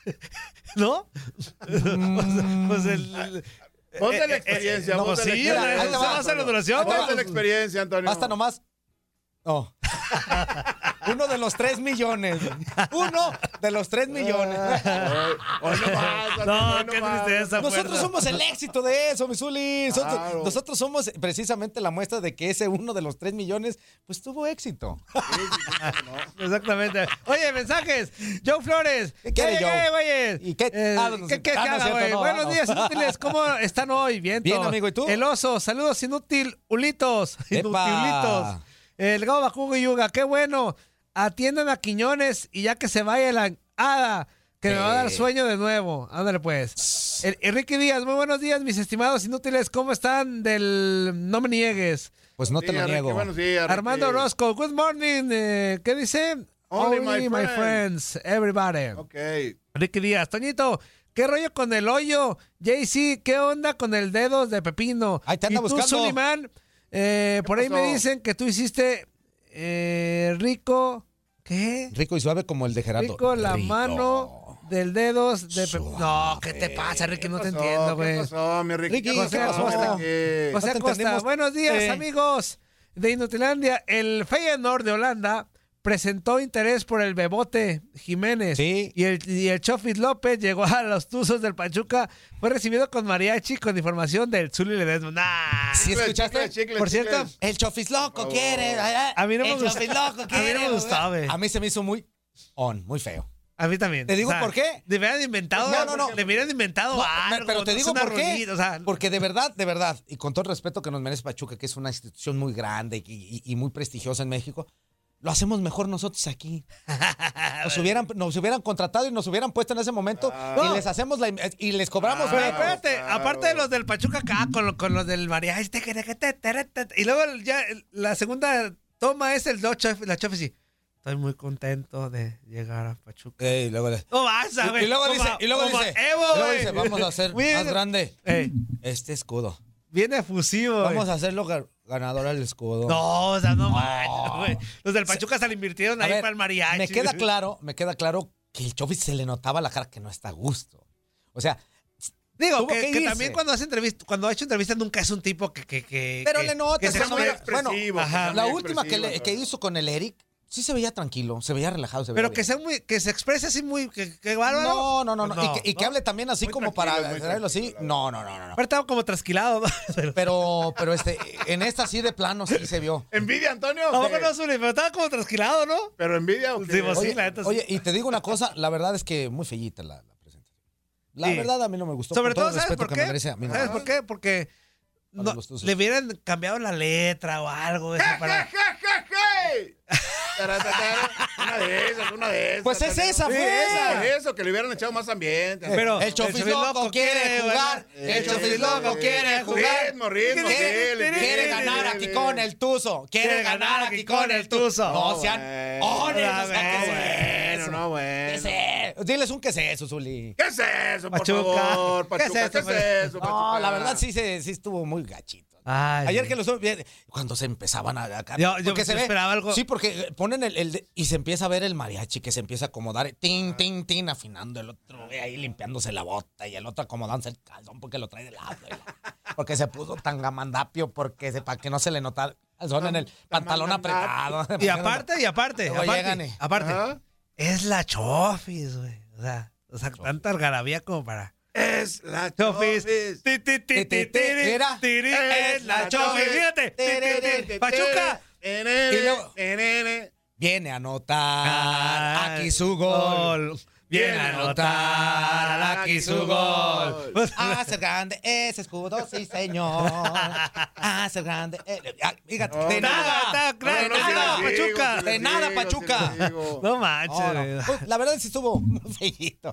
¿No? pues el. el- Ponte eh, la eh, experiencia, no, ponte la sí, experiencia, eso se Antonio. basa en la duración, Ponte la experiencia, Antonio. Basta nomás. Oh. Uno de los tres millones. Uno de los tres millones. Hoy no más, qué tristeza. Nosotros somos el éxito de eso, mi Zuli. Nosotros, Claro. nosotros somos precisamente la muestra de que ese uno de los tres millones, pues tuvo éxito. Exactamente. Oye, mensajes. Joe Flores. ¿Qué quiere, Joe? ¿Y qué? Eh, Ah, ¿Qué qué ah, cierto, no, Buenos no. días, inútiles. ¿Cómo están hoy? Viento. Bien, amigo, ¿y tú? El oso. Saludos, inútil. Ulitos. Inutilitos. El Gabo Bajugo y Yuga. Qué bueno. Atiendan a Quiñones y ya que se vaya la hada. Que me va a dar sueño de nuevo. Ándale, pues. El- Enrique Díaz, muy buenos días, mis estimados inútiles. ¿Cómo están del No me niegues? Pues no Sí, te lo Enrique, niego. buenos días, Armando Enrique. Orozco, good morning. eh, ¿Qué dice? Only my friends, everybody. Ok. Ricky Díaz, Toñito, ¿qué rollo con el hoyo? JC, ¿qué onda con el dedo de Pepino? Ahí te anda y tú, buscando. Suliman, eh, por ahí me dicen que tú hiciste eh, rico, ¿qué? Rico y suave como el de Gerardo. Rico la Rico. mano del dedos de Pepino. No, ¿qué te pasa, Ricky? No te entiendo, güey. ¿Qué pasó, mi Ricky? Ricky, ¿Qué ¿qué pasó? Ricky? José Acosta, buenos días, Eh. amigos de Inutilandia. El Feyenoord de Holanda presentó interés por el Bebote Jiménez. Sí. Y el, y el Chofis López llegó a los Tuzos del Pachuca. Fue recibido con mariachi con información del Zuli Ledesma. Nah. ¿Sí escuchaste? chicles, chicles, Por cierto, chicles. El chofis loco Oh. quiere. A mí no me el gustó. chofis loco A mí no me gustó, güey. A mí se me hizo muy on, muy feo. A mí también. Te digo por qué. Le hubieran inventado. No, no, no. Le hubieran inventado No, algo. pero te digo por qué. rolita, o sea, Porque de verdad, de verdad, y con todo el respeto que nos merece Pachuca, que es una institución muy grande y, y- y muy prestigiosa en México, lo hacemos mejor nosotros aquí. Nos hubieran, nos hubieran contratado y nos hubieran puesto en ese momento y les hacemos la y les cobramos Pero espérate, claro. aparte de los del Pachuca acá, con, lo- con los del mariachi, te- te- te- te- te- te- y luego ya la segunda toma es el dos chef- la chef sí. Estoy muy contento de llegar a Pachuca. Y luego, le- No vas a y- ver. y luego como- dice, y luego dice, Evo, y luego güey. dice, vamos a hacer más grande Ey, este escudo. Viene efusivo. Vamos a hacerlo ga- ganador al escudo. No, o sea, no güey. Los del Pachuca se le invirtieron A ahí ver, para el mariachi. Me queda claro, me queda claro que el Chofis se le notaba la cara que no está a gusto. O sea, Digo, que, que también cuando hace entrevista, cuando ha hecho entrevistas nunca es un tipo que... que, que pero le expresa- bueno, ajá. la última que, le- que hizo con el Eric, sí se veía tranquilo, se veía relajado. Se veía Pero que sea muy, que se exprese así muy, que, que bárbaro. No, no, no, no. Y que, y que ¿no? hable también así Muy como para traerlo así. No, no, no, no. no. Aparte estaba como trasquilado, ¿no? Pero, Pero, pero este, en esta sí de plano sí se vio. ¿Envidia, Antonio? no, o qué? no, Zuli, pero estaba como trasquilado, ¿no? ¿Pero envidia? Sí, pues sí, Oye, la neta sí. oye, y te digo una cosa, la verdad es que muy fellita la, la presentación. La Sí. verdad a mí no me gustó. Sobre todo, el ¿sabes respeto por que qué? me merece a mí no. ¿Sabes por qué? Porque le hubieran cambiado la letra o algo. eso ¡Je, para... una de esas, una de esas. Pues es esa, Sí, fue. esa, eso, que le hubieran echado más ambiente. Pero el Chofis loco quiere jugar. El Chofis loco quiere jugar. Ritmo, ritmo, Quiere, ganar aquí con el Tuzo. Quiere ganar aquí con el Tuzo. No sean bueno. ones, Ah, o sea, ¿qué es Bueno, eso? no, ¿Qué bueno. es eso? Diles un qué es eso, Zuli. ¿Qué es eso, por Pachuca. favor? ¿Qué es Pachuca, ¿qué eso, es eso, No, la verdad sí, se, sí estuvo muy gachito. Ay, Ayer que lo estuve viendo, cuando se empezaban a... a- Yo- yo porque se ve, esperaba algo- Sí, porque ponen el, y se empieza a ver el mariachi que se empieza a acomodar, tin, tin, tin, afinando el otro güey ahí limpiándose la bota y el otro acomodándose el calzón porque lo trae de lado. Porque se puso tan gamandapio porque se, para que no se le notara el calzón en el pantalón apretado. Y aparte, y aparte, Luego aparte, llegan y- aparte, Ajá. es la Chofis, güey. O sea, o sea tanta algarabía como para... Es la Chofis. Tiri, Es la Chofis. Fíjate. Pachuca. Y luego- luego... Viene a anotar Ah, aquí su gol. gol. Viene a anotar aquí su gol. Hacer grande ese escudo, sí, señor. Hacer grande. eh, fíjate, de nada. de nada, Pachuca. De nada, Pachuca. No manches. Pues, La verdad sí estuvo muy feíto.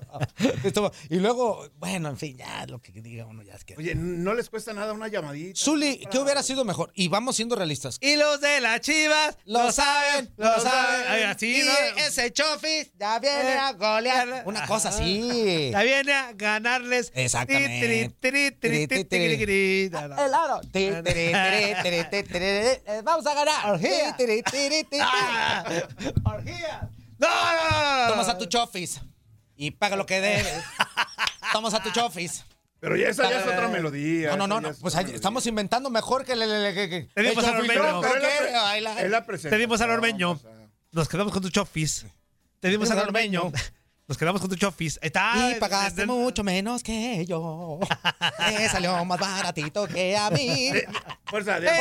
Y luego, bueno, en fin, ya lo que diga uno ya es que. Oye, no les cuesta nada una llamadita. Zuli, ¿qué hubiera sido mejor? Y vamos siendo realistas. Y los de las chivas Lo saben, lo saben. Ay, así, y ¿no? ese Chofis ya viene a golear. Una cosa así. Ya viene a ganarles. Exactamente. El aro. Eh, Vamos a ganar. Orgía. Ah, orgía. No, no, no, no. Tomas a tu chofis y paga lo que debes. Tomas a tu chofis. Pero ya esa ya es otra melodía. No, no, no, Pues estamos inventando mejor que el, el- el- que- que- Tenemos el al ormeño. la la presentación. Tenemos al ormeño. Nos quedamos con tu chofis. Te dimos Tenemos al al ormeño. Nos quedamos con tu chofis. Está. Y pagaste mucho menos que yo. Me salió más baratito que a mí. Fuerza, de Eh, de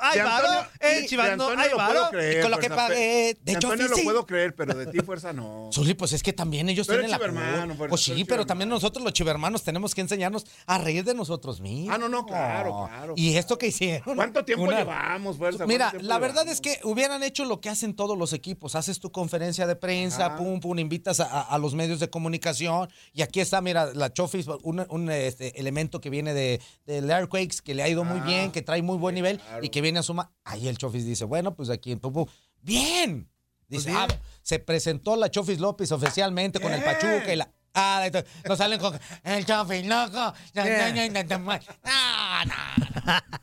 hay varo. Eh, de lo puedo varo. con lo que pagué pe- de Antonio lo puedo creer, pero de ti fuerza no. Zuli, pues es que también ellos eres tienen la culpa. pues, sí, pero también nosotros los chivermanos tenemos que enseñarnos a reír de nosotros mismos. Ah, no, no, claro, claro. Y esto que hicieron. ¿Cuánto tiempo una- llevamos, fuerza? Mira, ¿Cuánto tiempo la verdad llevamos? es que hubieran hecho lo que hacen todos los equipos. Haces tu conferencia de prensa, pum, pum, invitas a, a- a los medios de comunicación. Y aquí está, mira, la Chofis, un, un, este, elemento que viene de, del Airquakes, que le ha ido muy Ah, bien, que trae muy buen nivel claro. y que viene a suma. Ahí el Chofis dice, bueno, pues aquí en Tupu, bien. Dice, Pues ah, bien. se presentó la Chofis López oficialmente con el Pachuca y la. Ah, nos salen con el Chofis loco. No, no, no, no, no, no, no.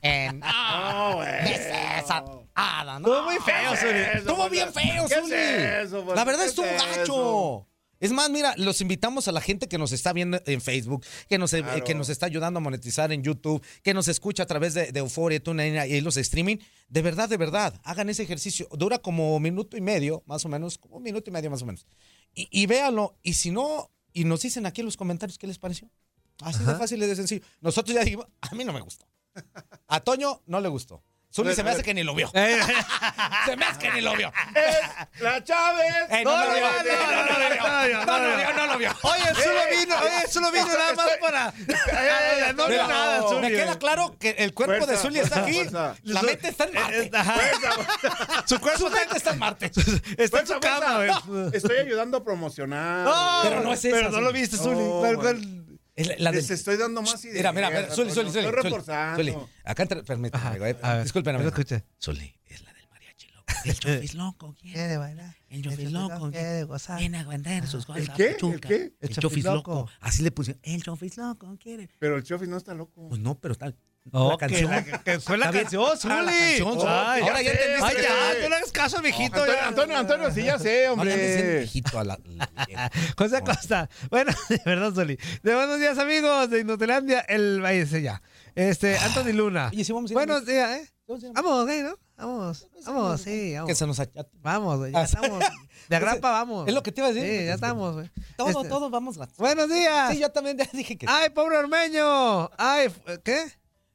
Eh, no. No, güey. ¿Qué es esa? Nada, no. Estuvo muy feo. Estuvo bien feo, ¿Qué es Zuli. eso, pues? La verdad ¿Qué estuvo es gacho. eso? Es más, mira, los invitamos a la gente que nos está viendo en Facebook, que nos, eh, Claro. que nos está ayudando a monetizar en YouTube, que nos escucha a través de, de Euforia, TuneIn y los streaming. De verdad, de verdad, hagan ese ejercicio. Dura como minuto y medio, más o menos, como un minuto y medio más o menos. Y, y véanlo. Y si no, y nos dicen aquí en los comentarios qué les pareció. Así de fácil y de sencillo. Nosotros ya dijimos, a mí no me gustó. A Toño no le gustó. Zuli se me hace que ni lo vio. Eh, Se me hace que ni lo vio. La Chávez. Eh, No, no, lo vio, no, lo vio, no lo vio. Oye, solo vino, oye, solo vino nada más para. No vio nada, Zuli. Me queda claro que el cuerpo de Zuli está aquí. La mente está en Marte. Eh. Su cuerpo está en Marte. está en su cama. Estoy ayudando a promocionar. Pero no es esa, Pero no Zuli. lo viste, Zuli. La- del- Les estoy dando más ideas. Mira, mira, mira, Zuli, Zuli, Zuli. Estoy reforzando. Acá permítame, Ajá, güey, a ver, discúlpenme. Zuli, es la del mariachi loco. El chofis loco, ¿quién? Quiere bailar. El chofis loco, quiere gozar. Viene a vender sus cosas. ¿El qué? ¿El qué? El El chofis chofis loco. loco. Así le pusieron. El chofis loco, quiere. Pero el Chofis no está loco. Pues no, pero está. No, la que canción. la- que fue la canción. Ah, la canción, Zuli. Ay, Ahora ya entendiste Ay, que- ya, no hagas caso, mijito. Antonio, ya. Antonio, Antonio, sí, ya sé, No hombre. viejito a la. José Costa. Bueno, de verdad, Zuli. De buenos días, amigos de Inutilandia. El ahí ya. Este, Anthony Luna. Oye, sí, vamos a ir Buenos días, ¿eh? Vamos güey, ¿no? Vamos. Vamos, sí, Que vamos. se nos achate. Vamos, güey, ya Ah, estamos. De agrapa, vamos. Es lo que te iba a decir. Sí, ya estamos, güey. Todo, Este, todo, vamos. Buenos días. Sí, yo también ya dije que. Ay, pobre Ormeño. Ay, ¿qué?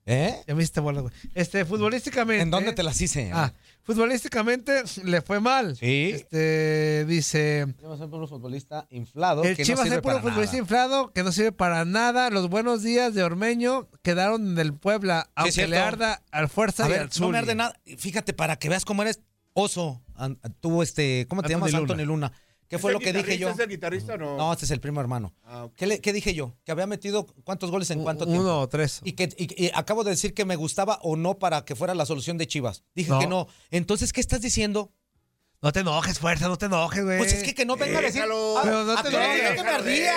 ¿Eh? Ya me hiciste bola, güey. Este, futbolísticamente. ¿En dónde te las hice? Ah, futbolísticamente le fue mal. Sí. Este, dice. Yo soy puro futbolista inflado. El que no Chivas sirve es puro para futbolista nada. inflado que no sirve para nada. Los buenos días de Ormeño quedaron del Puebla, aunque cierto. le arda al Fuerza A y ver, al no me arde nada. Fíjate, para que veas cómo eres Oso tuvo este, ¿cómo te Anthony llamas? Luna. Anthony Luna. ¿Qué ¿Es fue lo que dije yo? ¿Es el guitarrista o no? No, este es el primo hermano. Ah. ¿Qué, le- qué dije yo? Que había metido cuántos goles en cuánto tiempo. Uno o tres. Y que y- y acabo de decir que me gustaba o no para que fuera la solución de Chivas. Dije No. que no. Entonces, ¿qué estás diciendo? No te enojes, fuerza, no te enojes, güey. Pues es que que no venga a decir. Déjalo. Ah, Pero no te enojes. que me ardía.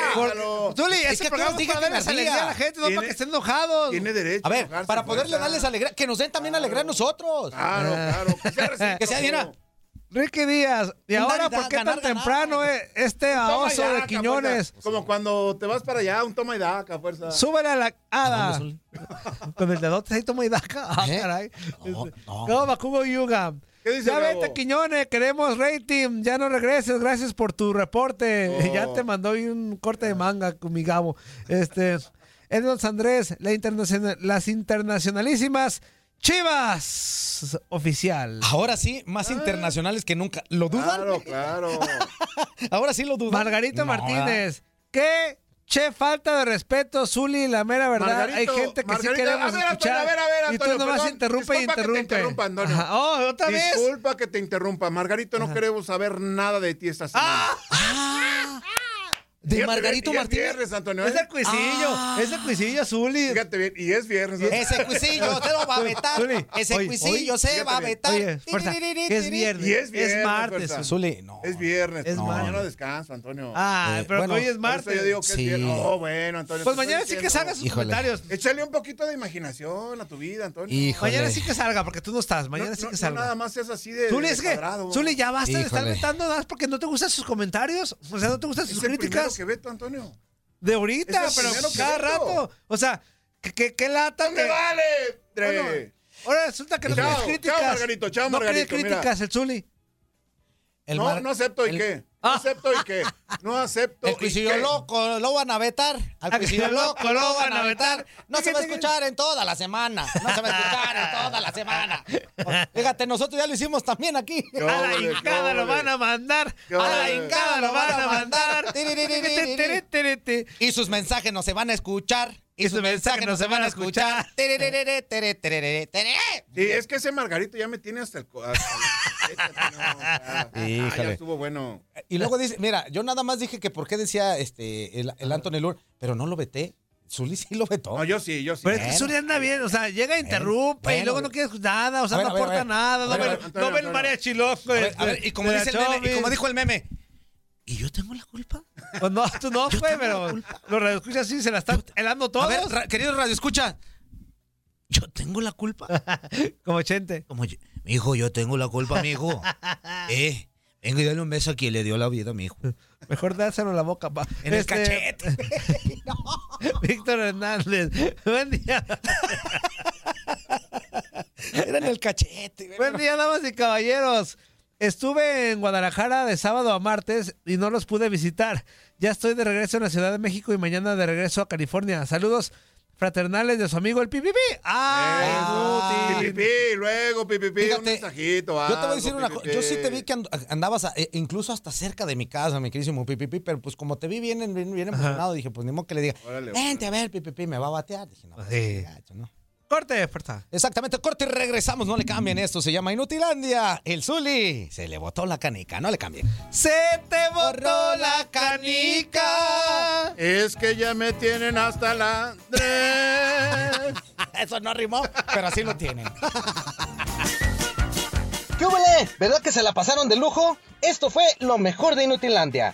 Zuli, Es que programa es para darles alegría a la gente, no para que estén enojados. Tiene derecho. A ver, para poderle fuerza. darles alegría, que nos den también alegría a nosotros. Claro, claro. Que sea. Que sea, mira, Ricky Díaz, ¿y ahora por qué tan ganar, ganar. temprano eh, este oso de Quiñones? fuerza. Como cuando te vas para allá, un toma y daca, fuerza. Súbele a la hada. Con el dedote ahí toma y daca. Ah, ¿Eh? caray. No, Este, no. No, Bakugo Yuga. ¿Qué dice Ya Gabo? vete, Quiñones, queremos rating. Ya no regreses, gracias por tu reporte. Oh. Ya te mandó un corte de manga con mi Gabo. Este, Edmonds Andrés, la internacional, las internacionalísimas Chivas oficial. ahora sí, más internacionales que nunca. ¿Lo dudan? Claro, claro. Ahora sí lo dudan. Margarito No, Martínez, qué che falta de respeto, Zuli, la mera verdad. Margarito, Hay gente que Margarito, sí queremos a ver, Antonio, escuchar. a ver, a ver, y tú Antonio, nomás perdón, interrumpe y disculpa que te interrumpe. interrumpa, Antonio. Ajá. Oh, otra vez. Disculpa que te interrumpa. Margarito, no queremos saber nada de ti esta semana. De Fíjate Margarito bien, y es Martínez. viernes, Antonio. Es ¿eh? el cuisillo, Ah. es el cuisillo, Zuli. Fíjate bien, y es viernes. Ese cuisillo se lo va a vetar. Zuli, Ese oye, cuisillo oye, se fíjate va a bien. vetar. Oye, fuerza, que es viernes. Y es viernes, martes. fuerza. Zuli, no. Es viernes. Es no, martes. mañana descanso, Antonio. Ah, Eh, pero bueno, hoy es Por martes. yo digo que es Sí. viernes. Oh, bueno, Antonio. Pues te mañana sí que diciendo. salgan sus Híjole. comentarios. Échale un poquito de imaginación a tu vida, Antonio. Híjole. Mañana sí que salga, porque tú no estás. Mañana sí no- que no salga. nada más seas así de, Zuli, de es que, cuadrado. Zuli, ya basta de estar Híjole. vetando nada más porque no te gustan sus comentarios. O sea, no te gustan Es sus el críticas que veto, Antonio. de ahorita, es pero cada rato. O sea, que, que, que lata ¡Me vale! Bueno, ahora resulta que no Chao, quieres chao, críticas. Margarito, chao, no Margarito, mira. críticas, el Zuli. El no, no acepto y el- qué. No acepto y qué. No acepto El y cuisillo loco lo van a vetar. Al cuisillo loco lo van a vetar. No se va a escuchar en toda la semana. No se va a escuchar en toda la semana. Fíjate, nosotros ya lo hicimos también aquí. A la hincada lo van a mandar. A la hincada lo van a mandar. Y sus mensajes no se van a escuchar. Y sus mensajes no se van a escuchar. Sí, es que ese Margarito ya me tiene hasta el... Ah, ya estuvo bueno. Y luego dice, mira, yo nada más dije que por qué decía este el, el Anthony Lur, pero no lo veté. Zuli sí lo vetó. No, yo sí, yo sí. Pero es que. Zuli anda bien, o sea, llega, interrumpe y luego no quiere escuchar nada, o sea, ver, no aporta nada, no ver, ve, a ver, Antonio, no ve el mariachi loco. A ver, de- a ver, y como dice el meme, y como dijo el meme, ¿y yo tengo la culpa? Pues no, tú no, güey, pero los radioescuchas sí se la están helando todos. A ver, ra- querido Radio Escucha, ¿yo tengo la culpa? Como Chente. Como yo, mi hijo, yo tengo la culpa, mi hijo. eh, venga y dale un beso a quien le dio la vida a mi hijo. Mejor dáselo en la boca, pa. En el Este, cachete. Víctor Hernández. Buen día. Era en el cachete. Buen día, damas y caballeros. Estuve en Guadalajara de sábado a martes y no los pude visitar. Ya estoy de regreso en la Ciudad de México y mañana de regreso a California. Saludos fraternales de su amigo el Pipipi. ¡Ah! Pipipi, luego pipipi, un Fíjate, mensajito. Yo te voy a decir una cosa. Yo sí te vi que and- andabas a- eh, incluso hasta cerca de mi casa, mi querísimo Pipipi, pero pues como te vi bien, bien, bien emocionado, dije, pues ni modo que le diga, Órale, vente a ver, Pipipi, me va a batear. Dije, no, pues, Sí. gacho, ¿no? Corte, fuerza. Exactamente, corte y regresamos, no le cambien esto, se llama Inutilandia. El Zuli se le botó la canica, no le cambien. Se te borró la canica. Es que ya me tienen hasta la... Eso no rimó, pero así lo tienen. ¿Qué huele? ¿Verdad que se la pasaron de lujo? Esto fue lo mejor de Inutilandia.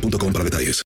boostmobile.com para detalles.